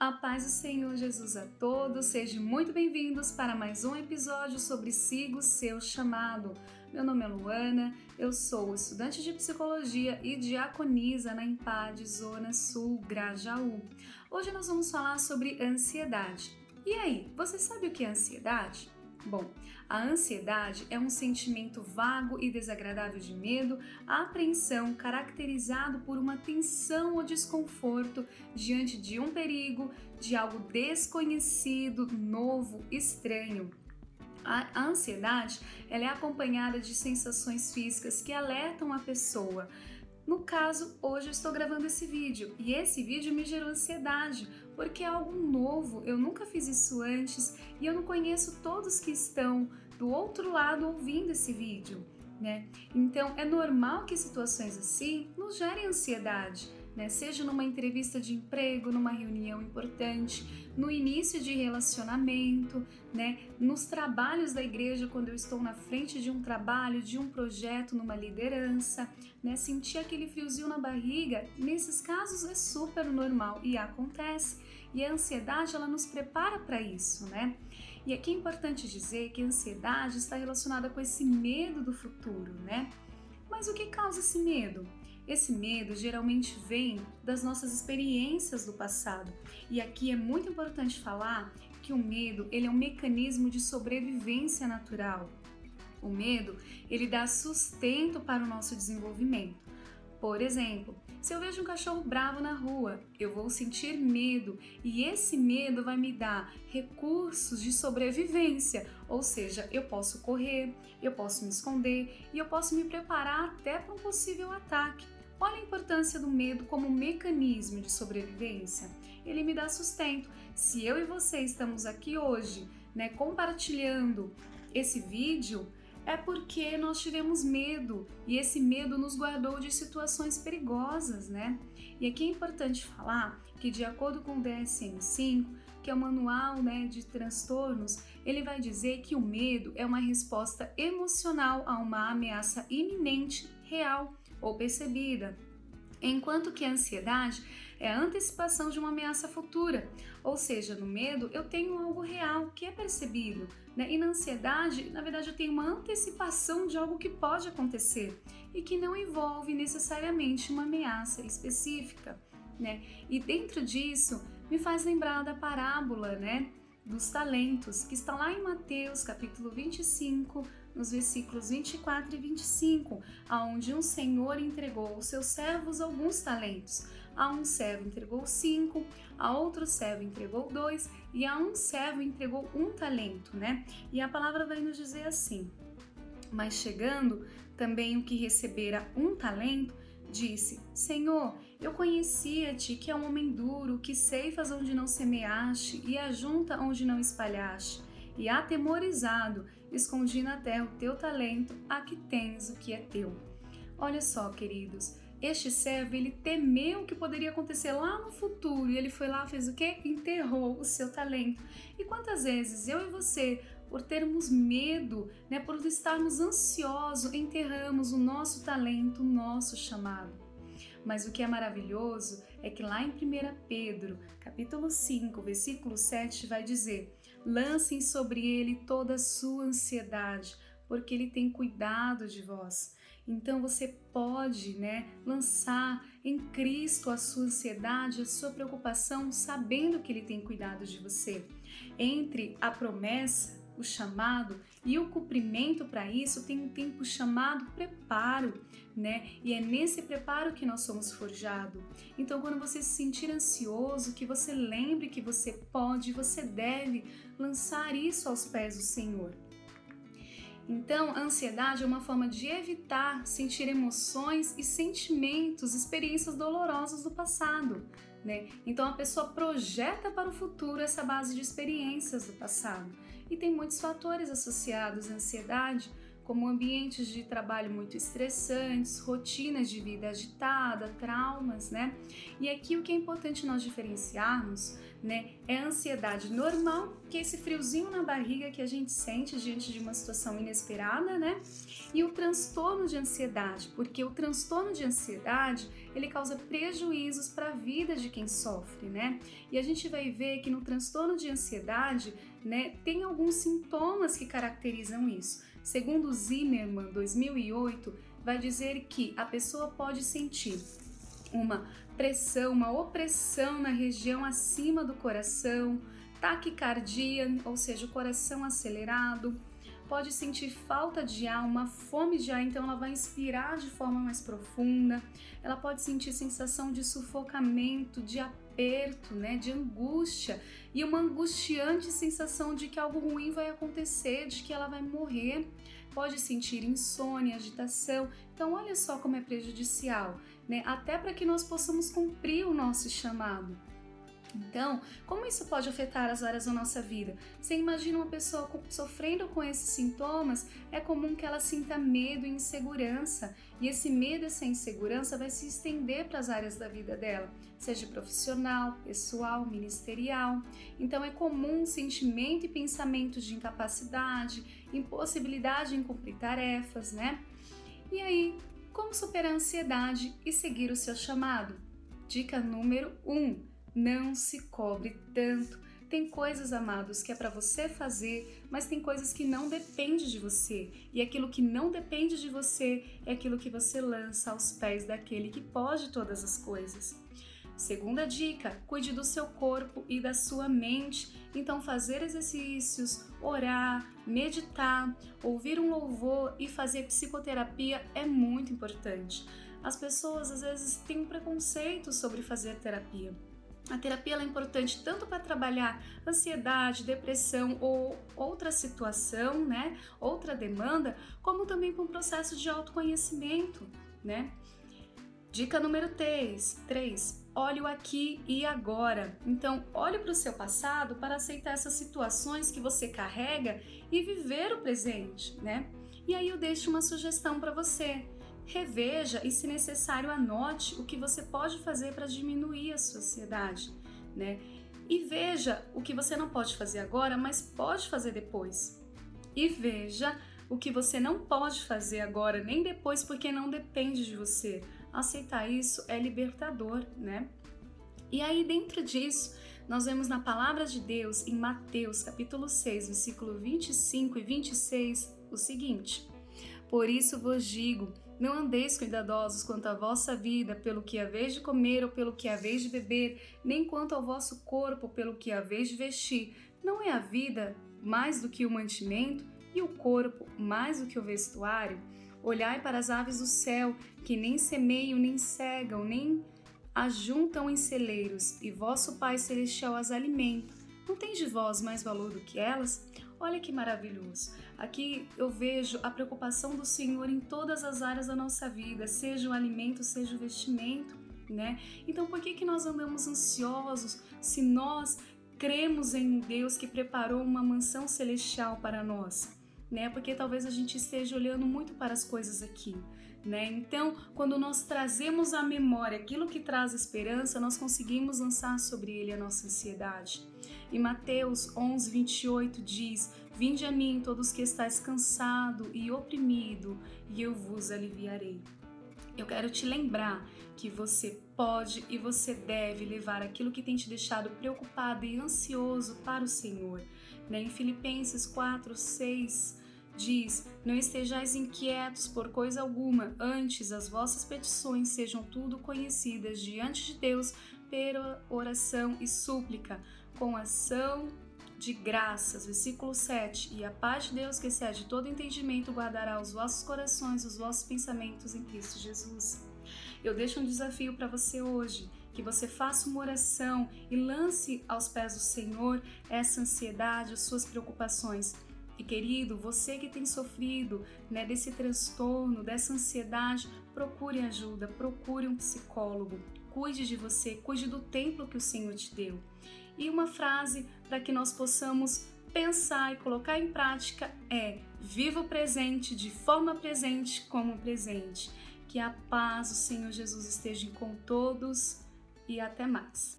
A paz do Senhor Jesus a todos, sejam muito bem-vindos para mais um episódio sobre Siga o Seu Chamado. Meu nome é Luana, eu sou estudante de psicologia e diaconisa na Empade Zona Sul Grajaú. Hoje nós vamos falar sobre ansiedade. E aí, você sabe o que é ansiedade? Bom, a ansiedade é um sentimento vago e desagradável de medo, apreensão caracterizado por uma tensão ou desconforto diante de um perigo, de algo desconhecido, novo, estranho. A ansiedade ela é acompanhada de sensações físicas que alertam a pessoa no caso, hoje eu estou gravando esse vídeo e esse vídeo me gerou ansiedade, porque é algo novo, eu nunca fiz isso antes e eu não conheço todos que estão do outro lado ouvindo esse vídeo, né? Então é normal que situações assim nos gerem ansiedade né? Seja numa entrevista de emprego, numa reunião importante, no início de relacionamento, né? Nos trabalhos da igreja, quando eu estou na frente de um trabalho, de um projeto, numa liderança, né? Sentir aquele friozinho na barriga, nesses casos é super normal e acontece. E a ansiedade, ela nos prepara para isso, né? E aqui é importante dizer que a ansiedade está relacionada com esse medo do futuro, né? Mas o que causa esse medo? Esse medo geralmente vem das nossas experiências do passado. E aqui é muito importante falar que o medo, ele é um mecanismo de sobrevivência natural. O medo, ele dá sustento para o nosso desenvolvimento. Por exemplo, se eu vejo um cachorro bravo na rua, eu vou sentir medo e esse medo vai me dar recursos de sobrevivência, ou seja, eu posso correr, eu posso me esconder e eu posso me preparar até para um possível ataque. Olha a importância do medo como mecanismo de sobrevivência. Ele me dá sustento. Se eu e você estamos aqui hoje, né, compartilhando esse vídeo, é porque nós tivemos medo e esse medo nos guardou de situações perigosas, né? E aqui é importante falar que de acordo com o DSM-5, que é o manual, né, de transtornos, ele vai dizer que o medo é uma resposta emocional a uma ameaça iminente, real ou percebida, enquanto que a ansiedade é a antecipação de uma ameaça futura, ou seja, no medo eu tenho algo real que é percebido, né? e na ansiedade, na verdade, eu tenho uma antecipação de algo que pode acontecer e que não envolve necessariamente uma ameaça específica. Né? E dentro disso me faz lembrar da parábola, né? dos talentos, que está lá em Mateus capítulo 25, nos versículos 24 e 25, aonde um senhor entregou aos seus servos alguns talentos. A um servo entregou cinco, a outro servo entregou dois e a um servo entregou um talento, né? E a palavra vai nos dizer assim: Mas chegando também o que recebera um talento, disse: Senhor, eu conhecia-te que é um homem duro, que ceifas onde não semeaste e ajunta onde não espalhaste. E atemorizado, escondi na terra o teu talento, aqui tens o que é teu. Olha só, queridos, este servo ele temeu o que poderia acontecer lá no futuro e ele foi lá fez o que enterrou o seu talento. E quantas vezes eu e você por termos medo né por estarmos ansiosos enterramos o nosso talento o nosso chamado? Mas o que é maravilhoso é que lá em 1 Pedro, capítulo 5, versículo 7, vai dizer: Lancem sobre ele toda a sua ansiedade, porque ele tem cuidado de vós. Então você pode, né, lançar em Cristo a sua ansiedade, a sua preocupação, sabendo que ele tem cuidado de você. Entre a promessa o chamado e o cumprimento para isso tem um tempo chamado preparo, né? E é nesse preparo que nós somos forjados. Então, quando você se sentir ansioso, que você lembre que você pode, você deve lançar isso aos pés do Senhor. Então, a ansiedade é uma forma de evitar sentir emoções e sentimentos, experiências dolorosas do passado, né? Então, a pessoa projeta para o futuro essa base de experiências do passado. E tem muitos fatores associados à ansiedade, como ambientes de trabalho muito estressantes, rotinas de vida agitada, traumas, né? E aqui o que é importante nós diferenciarmos né? É a ansiedade normal, que é esse friozinho na barriga que a gente sente diante de uma situação inesperada, né? E o transtorno de ansiedade, porque o transtorno de ansiedade, ele causa prejuízos para a vida de quem sofre, né? E a gente vai ver que no transtorno de ansiedade, né, tem alguns sintomas que caracterizam isso. Segundo Zimmermann, 2008, vai dizer que a pessoa pode sentir uma pressão, uma opressão na região acima do coração, taquicardia, ou seja, o coração acelerado, pode sentir falta de ar, uma fome de ar, então ela vai inspirar de forma mais profunda. Ela pode sentir sensação de sufocamento, de aperto, né, de angústia e uma angustiante sensação de que algo ruim vai acontecer, de que ela vai morrer. Pode sentir insônia, agitação. Então, olha só como é prejudicial, né? Até para que nós possamos cumprir o nosso chamado. Então, como isso pode afetar as áreas da nossa vida? Você imagina uma pessoa sofrendo com esses sintomas, é comum que ela sinta medo e insegurança, e esse medo essa insegurança vai se estender para as áreas da vida dela, seja profissional, pessoal, ministerial. Então, é comum sentimento e pensamento de incapacidade, impossibilidade em cumprir tarefas, né? E aí, como superar a ansiedade e seguir o seu chamado? Dica número 1. Um, não se cobre tanto. Tem coisas, amados, que é para você fazer, mas tem coisas que não depende de você. E aquilo que não depende de você é aquilo que você lança aos pés daquele que pode todas as coisas. Segunda dica: cuide do seu corpo e da sua mente. Então, fazer exercícios, orar, meditar, ouvir um louvor e fazer psicoterapia é muito importante. As pessoas às vezes têm um preconceito sobre fazer terapia. A terapia é importante tanto para trabalhar ansiedade, depressão ou outra situação, né? Outra demanda, como também para um processo de autoconhecimento, né? Dica número 3, 3. Olhe o aqui e agora. Então, olhe para o seu passado para aceitar essas situações que você carrega e viver o presente, né? E aí eu deixo uma sugestão para você reveja e, se necessário, anote o que você pode fazer para diminuir a sua ansiedade, né? E veja o que você não pode fazer agora, mas pode fazer depois. E veja o que você não pode fazer agora nem depois, porque não depende de você. Aceitar isso é libertador, né? E aí, dentro disso, nós vemos na palavra de Deus, em Mateus capítulo 6, versículo 25 e 26, o seguinte: Por isso vos digo, não andeis cuidadosos quanto à vossa vida, pelo que haveis de comer ou pelo que haveis de beber, nem quanto ao vosso corpo, pelo que haveis de vestir. Não é a vida mais do que o mantimento e o corpo mais do que o vestuário? Olhai para as aves do céu, que nem semeiam, nem cegam, nem ajuntam em celeiros, e vosso Pai Celestial as alimenta. Não tem de vós mais valor do que elas? Olha que maravilhoso. Aqui eu vejo a preocupação do Senhor em todas as áreas da nossa vida, seja o alimento, seja o vestimento, né? Então por que que nós andamos ansiosos se nós cremos em Deus que preparou uma mansão celestial para nós? Né? Porque talvez a gente esteja olhando muito para as coisas aqui, né? Então, quando nós trazemos à memória aquilo que traz esperança, nós conseguimos lançar sobre ele a nossa ansiedade. E Mateus 11, 28 diz: Vinde a mim, todos que estáis cansado e oprimido, e eu vos aliviarei. Eu quero te lembrar que você pode e você deve levar aquilo que tem te deixado preocupado e ansioso para o Senhor. Né? Em Filipenses 4, 6 diz: Não estejais inquietos por coisa alguma, antes as vossas petições sejam tudo conhecidas diante de Deus pela oração e súplica com ação de graças. Versículo 7. E a paz de Deus, que excede todo entendimento, guardará os vossos corações, os vossos pensamentos em Cristo Jesus. Eu deixo um desafio para você hoje, que você faça uma oração e lance aos pés do Senhor essa ansiedade, as suas preocupações. E querido, você que tem sofrido né, desse transtorno, dessa ansiedade, procure ajuda, procure um psicólogo, cuide de você, cuide do templo que o Senhor te deu e uma frase para que nós possamos pensar e colocar em prática é: viva o presente de forma presente como presente. Que a paz do Senhor Jesus esteja com todos e até mais.